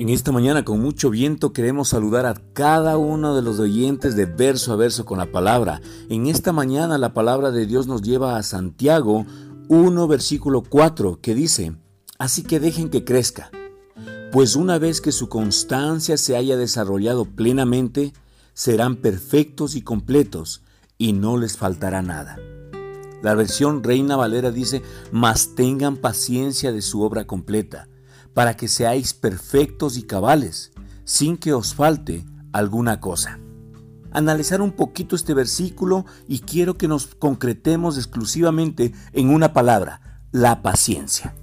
En esta mañana con mucho viento queremos saludar a cada uno de los oyentes de verso a verso con la palabra. En esta mañana la palabra de Dios nos lleva a Santiago 1 versículo 4 que dice, así que dejen que crezca, pues una vez que su constancia se haya desarrollado plenamente, serán perfectos y completos y no les faltará nada. La versión Reina Valera dice, mas tengan paciencia de su obra completa para que seáis perfectos y cabales, sin que os falte alguna cosa. Analizar un poquito este versículo y quiero que nos concretemos exclusivamente en una palabra, la paciencia.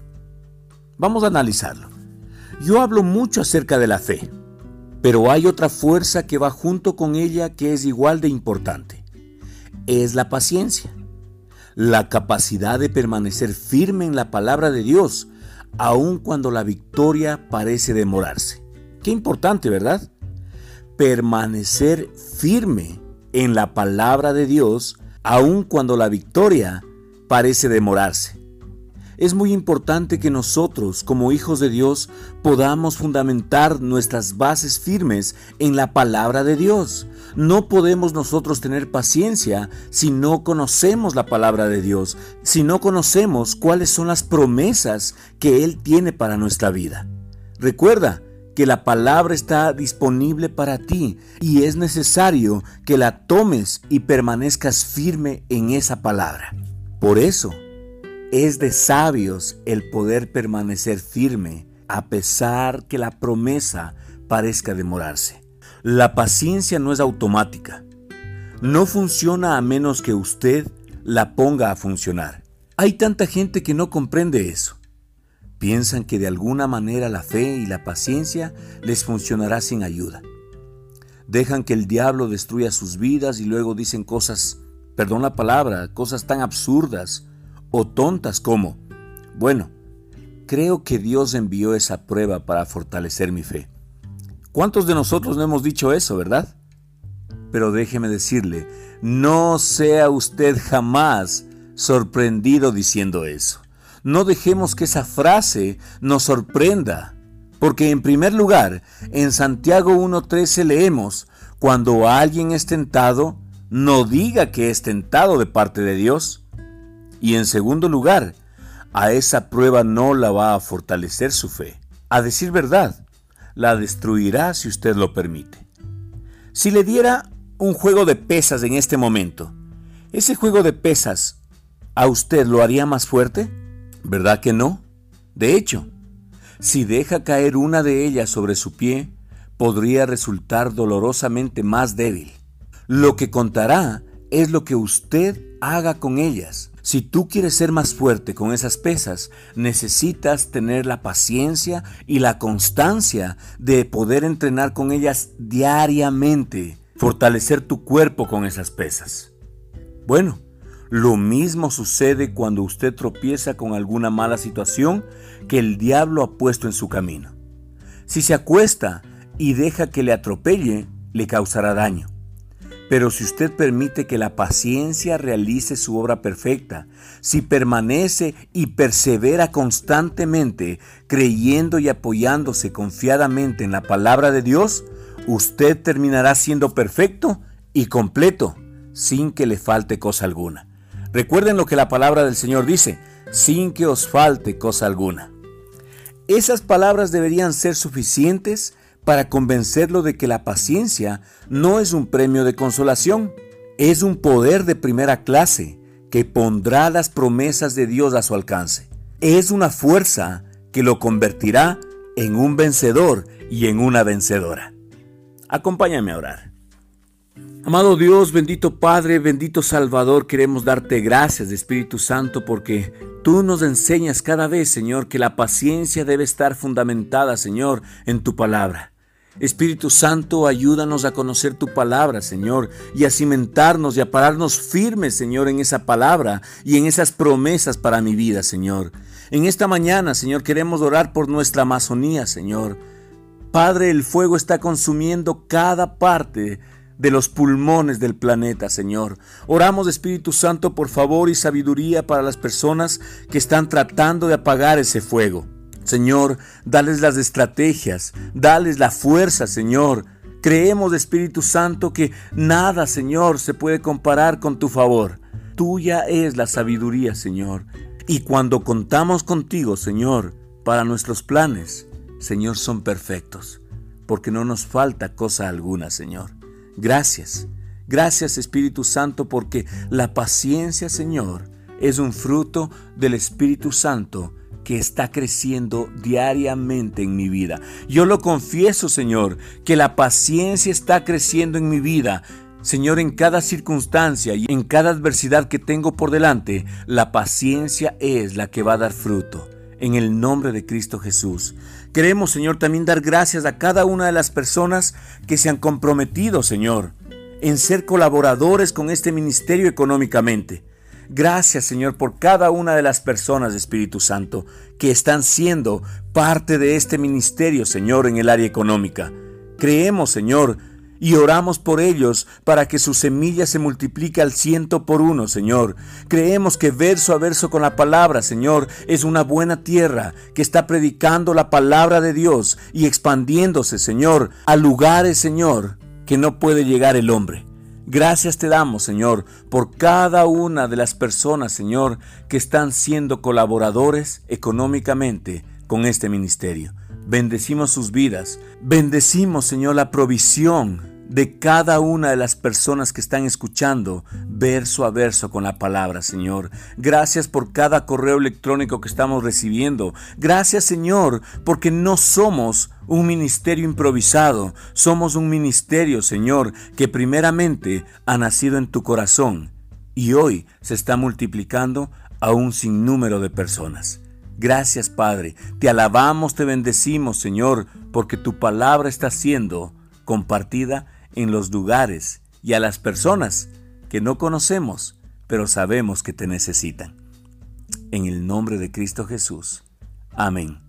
Vamos a analizarlo. Yo hablo mucho acerca de la fe, pero hay otra fuerza que va junto con ella que es igual de importante. Es la paciencia. La capacidad de permanecer firme en la palabra de Dios aun cuando la victoria parece demorarse. Qué importante, ¿verdad? Permanecer firme en la palabra de Dios, aun cuando la victoria parece demorarse. Es muy importante que nosotros, como hijos de Dios, podamos fundamentar nuestras bases firmes en la palabra de Dios. No podemos nosotros tener paciencia si no conocemos la palabra de Dios, si no conocemos cuáles son las promesas que Él tiene para nuestra vida. Recuerda, que la palabra está disponible para ti y es necesario que la tomes y permanezcas firme en esa palabra. Por eso, es de sabios el poder permanecer firme a pesar que la promesa parezca demorarse. La paciencia no es automática. No funciona a menos que usted la ponga a funcionar. Hay tanta gente que no comprende eso. Piensan que de alguna manera la fe y la paciencia les funcionará sin ayuda. Dejan que el diablo destruya sus vidas y luego dicen cosas, perdón la palabra, cosas tan absurdas o tontas como, bueno, creo que Dios envió esa prueba para fortalecer mi fe. ¿Cuántos de nosotros no hemos dicho eso, verdad? Pero déjeme decirle, no sea usted jamás sorprendido diciendo eso. No dejemos que esa frase nos sorprenda, porque en primer lugar, en Santiago 1.13 leemos, cuando alguien es tentado, no diga que es tentado de parte de Dios, y en segundo lugar, a esa prueba no la va a fortalecer su fe. A decir verdad, la destruirá si usted lo permite. Si le diera un juego de pesas en este momento, ¿ese juego de pesas a usted lo haría más fuerte? ¿Verdad que no? De hecho, si deja caer una de ellas sobre su pie, podría resultar dolorosamente más débil. Lo que contará es lo que usted haga con ellas. Si tú quieres ser más fuerte con esas pesas, necesitas tener la paciencia y la constancia de poder entrenar con ellas diariamente, fortalecer tu cuerpo con esas pesas. Bueno, lo mismo sucede cuando usted tropieza con alguna mala situación que el diablo ha puesto en su camino. Si se acuesta y deja que le atropelle, le causará daño. Pero si usted permite que la paciencia realice su obra perfecta, si permanece y persevera constantemente, creyendo y apoyándose confiadamente en la palabra de Dios, usted terminará siendo perfecto y completo, sin que le falte cosa alguna. Recuerden lo que la palabra del Señor dice, sin que os falte cosa alguna. Esas palabras deberían ser suficientes para convencerlo de que la paciencia no es un premio de consolación, es un poder de primera clase que pondrá las promesas de Dios a su alcance. Es una fuerza que lo convertirá en un vencedor y en una vencedora. Acompáñame a orar. Amado Dios, bendito Padre, bendito Salvador, queremos darte gracias, Espíritu Santo, porque tú nos enseñas cada vez, Señor, que la paciencia debe estar fundamentada, Señor, en tu palabra. Espíritu Santo, ayúdanos a conocer tu palabra, Señor, y a cimentarnos y a pararnos firmes, Señor, en esa palabra y en esas promesas para mi vida, Señor. En esta mañana, Señor, queremos orar por nuestra Amazonía, Señor. Padre, el fuego está consumiendo cada parte de los pulmones del planeta, Señor. Oramos, Espíritu Santo, por favor y sabiduría para las personas que están tratando de apagar ese fuego. Señor, dales las estrategias, dales la fuerza, Señor. Creemos, Espíritu Santo, que nada, Señor, se puede comparar con tu favor. Tuya es la sabiduría, Señor. Y cuando contamos contigo, Señor, para nuestros planes, Señor, son perfectos, porque no nos falta cosa alguna, Señor. Gracias. Gracias, Espíritu Santo, porque la paciencia, Señor, es un fruto del Espíritu Santo que está creciendo diariamente en mi vida. Yo lo confieso, Señor, que la paciencia está creciendo en mi vida. Señor, en cada circunstancia y en cada adversidad que tengo por delante, la paciencia es la que va a dar fruto. En el nombre de Cristo Jesús. Queremos, Señor, también dar gracias a cada una de las personas que se han comprometido, Señor, en ser colaboradores con este ministerio económicamente. Gracias Señor por cada una de las personas, Espíritu Santo, que están siendo parte de este ministerio, Señor, en el área económica. Creemos, Señor, y oramos por ellos para que su semilla se multiplique al ciento por uno, Señor. Creemos que verso a verso con la palabra, Señor, es una buena tierra que está predicando la palabra de Dios y expandiéndose, Señor, a lugares, Señor, que no puede llegar el hombre. Gracias te damos, Señor, por cada una de las personas, Señor, que están siendo colaboradores económicamente con este ministerio. Bendecimos sus vidas. Bendecimos, Señor, la provisión de cada una de las personas que están escuchando verso a verso con la palabra, Señor. Gracias por cada correo electrónico que estamos recibiendo. Gracias, Señor, porque no somos un ministerio improvisado, somos un ministerio, Señor, que primeramente ha nacido en tu corazón y hoy se está multiplicando a un sinnúmero de personas. Gracias, Padre. Te alabamos, te bendecimos, Señor, porque tu palabra está siendo compartida en los lugares y a las personas que no conocemos, pero sabemos que te necesitan. En el nombre de Cristo Jesús. Amén.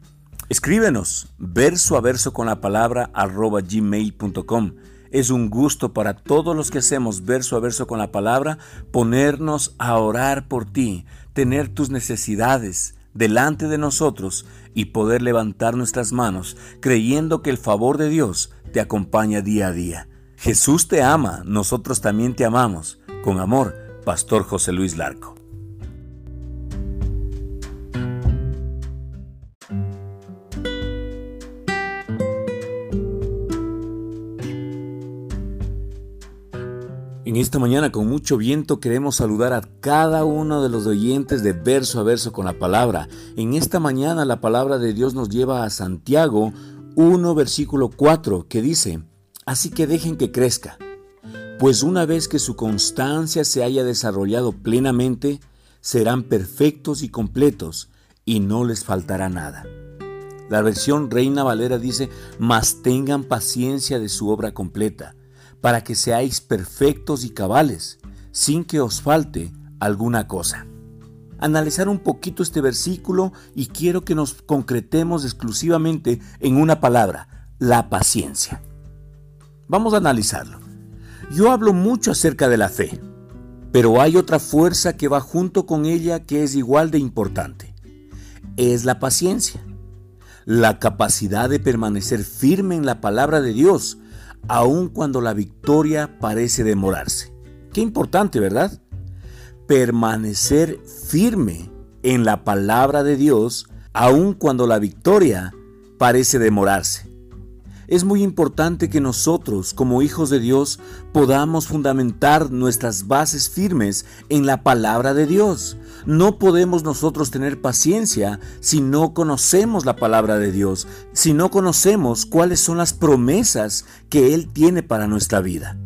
Escríbenos verso a verso con la palabra arroba gmail.com. Es un gusto para todos los que hacemos verso a verso con la palabra ponernos a orar por ti, tener tus necesidades delante de nosotros y poder levantar nuestras manos creyendo que el favor de Dios te acompaña día a día. Jesús te ama, nosotros también te amamos. Con amor, Pastor José Luis Larco. En esta mañana con mucho viento queremos saludar a cada uno de los oyentes de verso a verso con la palabra. En esta mañana la palabra de Dios nos lleva a Santiago 1 versículo 4 que dice, Así que dejen que crezca, pues una vez que su constancia se haya desarrollado plenamente, serán perfectos y completos y no les faltará nada. La versión Reina Valera dice, mas tengan paciencia de su obra completa, para que seáis perfectos y cabales, sin que os falte alguna cosa. Analizar un poquito este versículo y quiero que nos concretemos exclusivamente en una palabra, la paciencia. Vamos a analizarlo. Yo hablo mucho acerca de la fe, pero hay otra fuerza que va junto con ella que es igual de importante. Es la paciencia, la capacidad de permanecer firme en la palabra de Dios, aun cuando la victoria parece demorarse. Qué importante, ¿verdad? Permanecer firme en la palabra de Dios, aun cuando la victoria parece demorarse es muy importante que nosotros, como hijos de Dios, podamos fundamentar nuestras bases firmes en la palabra de Dios. No podemos nosotros tener paciencia si no conocemos la palabra de Dios, si no conocemos cuáles son las promesas que Él tiene para nuestra vida.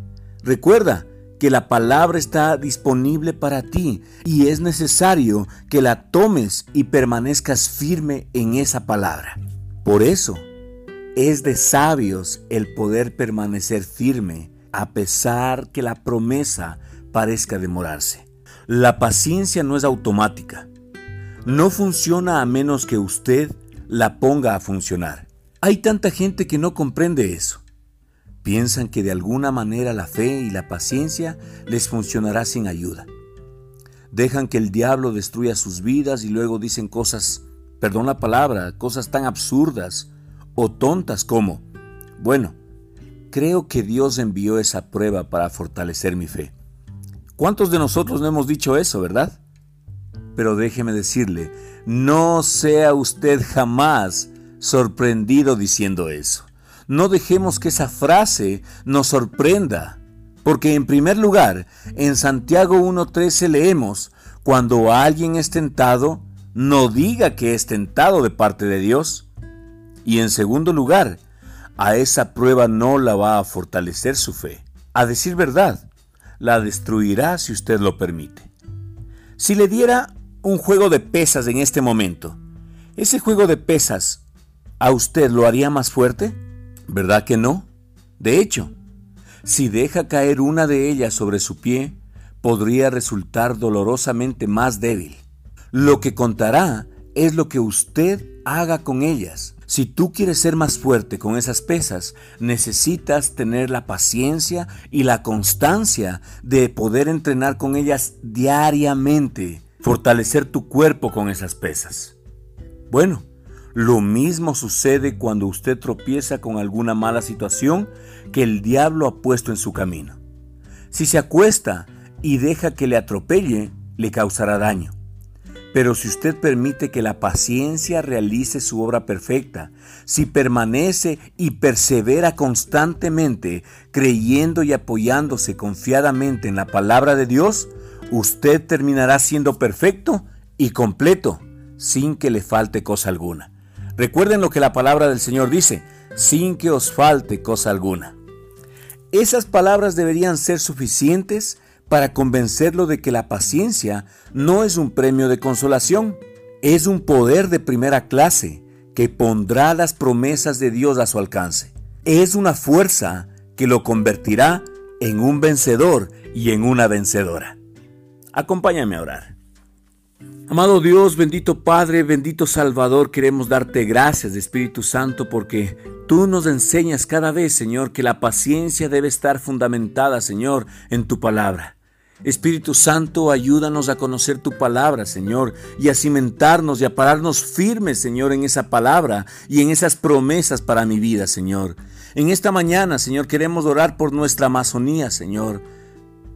Recuerda, que la palabra está disponible para ti y es necesario que la tomes y permanezcas firme en esa palabra. Por eso, es de sabios el poder permanecer firme a pesar que la promesa parezca demorarse. La paciencia no es automática. No funciona a menos que usted la ponga a funcionar. Hay tanta gente que no comprende eso. Piensan que de alguna manera la fe y la paciencia les funcionará sin ayuda. Dejan que el diablo destruya sus vidas y luego dicen cosas perdón la palabra, cosas tan absurdas o tontas como, bueno, creo que Dios envió esa prueba para fortalecer mi fe. ¿Cuántos de nosotros no hemos dicho eso, verdad? Pero déjeme decirle, no sea usted jamás sorprendido diciendo eso. No dejemos que esa frase nos sorprenda, porque en primer lugar, en Santiago 1.13 leemos, cuando alguien es tentado, no diga que es tentado de parte de Dios. Y en segundo lugar, a esa prueba no la va a fortalecer su fe. A decir verdad, la destruirá si usted lo permite. Si le diera un juego de pesas en este momento, ¿ese juego de pesas a usted lo haría más fuerte? ¿Verdad que no? De hecho, si deja caer una de ellas sobre su pie, podría resultar dolorosamente más débil. Lo que contará es lo que usted haga con ellas. Si tú quieres ser más fuerte con esas pesas, necesitas tener la paciencia y la constancia de poder entrenar con ellas diariamente, fortalecer tu cuerpo con esas pesas. Bueno, lo mismo sucede cuando usted tropieza con alguna mala situación que el diablo ha puesto en su camino. Si se acuesta y deja que le atropelle, le causará daño. Pero si usted permite que la paciencia realice su obra perfecta, si permanece y persevera constantemente, creyendo y apoyándose confiadamente en la palabra de Dios, usted terminará siendo perfecto y completo, sin que le falte cosa alguna. Recuerden lo que la palabra del Señor dice, sin que os falte cosa alguna. Esas palabras deberían ser suficientes para convencerlo de que la paciencia no es un premio de consolación, es un poder de primera clase que pondrá las promesas de Dios a su alcance. Es una fuerza que lo convertirá en un vencedor y en una vencedora. Acompáñame a orar. Amado Dios, bendito Padre, bendito Salvador, queremos darte gracias, Espíritu Santo, porque tú nos enseñas cada vez, Señor, que la paciencia debe estar fundamentada, Señor, en tu palabra. Espíritu Santo, ayúdanos a conocer tu palabra, Señor, y a cimentarnos y a pararnos firmes, Señor, en esa palabra y en esas promesas para mi vida, Señor. En esta mañana, Señor, queremos orar por nuestra Amazonía, Señor.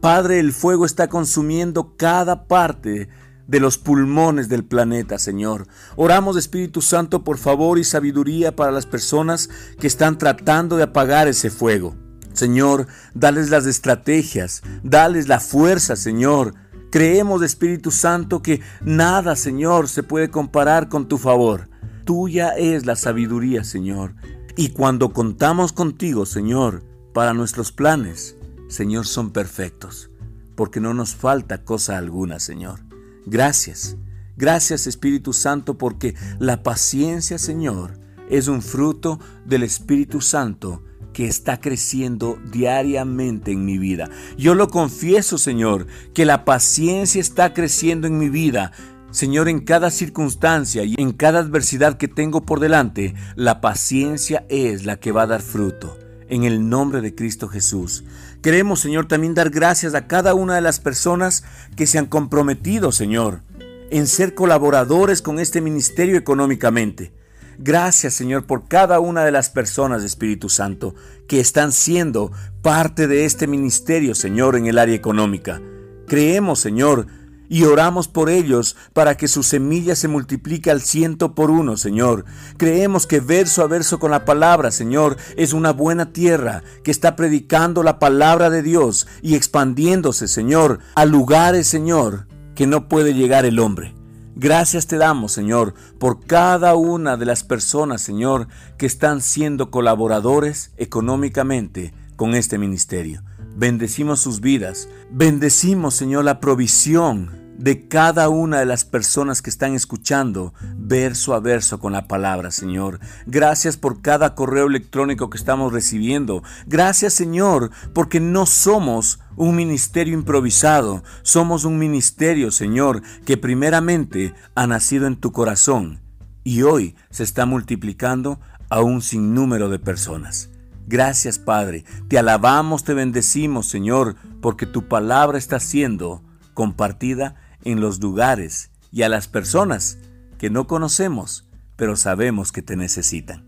Padre, el fuego está consumiendo cada parte de los pulmones del planeta, Señor. Oramos, Espíritu Santo, por favor y sabiduría para las personas que están tratando de apagar ese fuego. Señor, dales las estrategias, dales la fuerza, Señor. Creemos, Espíritu Santo, que nada, Señor, se puede comparar con tu favor. Tuya es la sabiduría, Señor. Y cuando contamos contigo, Señor, para nuestros planes, Señor, son perfectos, porque no nos falta cosa alguna, Señor. Gracias, gracias Espíritu Santo, porque la paciencia, Señor, es un fruto del Espíritu Santo que está creciendo diariamente en mi vida. Yo lo confieso, Señor, que la paciencia está creciendo en mi vida. Señor, en cada circunstancia y en cada adversidad que tengo por delante, la paciencia es la que va a dar fruto. En el nombre de Cristo Jesús. Queremos, Señor, también dar gracias a cada una de las personas que se han comprometido, Señor, en ser colaboradores con este ministerio económicamente. Gracias Señor por cada una de las personas, Espíritu Santo, que están siendo parte de este ministerio, Señor, en el área económica. Creemos, Señor, y oramos por ellos para que su semilla se multiplique al ciento por uno, Señor. Creemos que verso a verso con la palabra, Señor, es una buena tierra que está predicando la palabra de Dios y expandiéndose, Señor, a lugares, Señor, que no puede llegar el hombre. Gracias te damos, Señor, por cada una de las personas, Señor, que están siendo colaboradores económicamente con este ministerio. Bendecimos sus vidas. Bendecimos, Señor, la provisión de cada una de las personas que están escuchando verso a verso con la palabra, Señor. Gracias por cada correo electrónico que estamos recibiendo. Gracias, Señor, porque no somos un ministerio improvisado, somos un ministerio, Señor, que primeramente ha nacido en tu corazón y hoy se está multiplicando a un sinnúmero de personas. Gracias, Padre. Te alabamos, te bendecimos, Señor, porque tu palabra está siendo compartida en los lugares y a las personas que no conocemos, pero sabemos que te necesitan.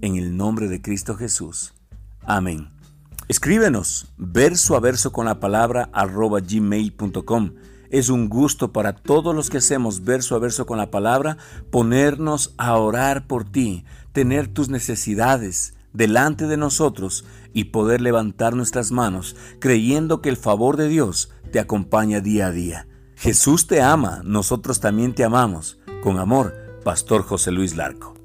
En el nombre de Cristo Jesús. Amén. Escríbenos verso a verso con la palabra arroba gmail.com. Es un gusto para todos los que hacemos verso a verso con la palabra ponernos a orar por ti, tener tus necesidades delante de nosotros y poder levantar nuestras manos creyendo que el favor de Dios te acompaña día a día. Jesús te ama, nosotros también te amamos. Con amor, Pastor José Luis Larco.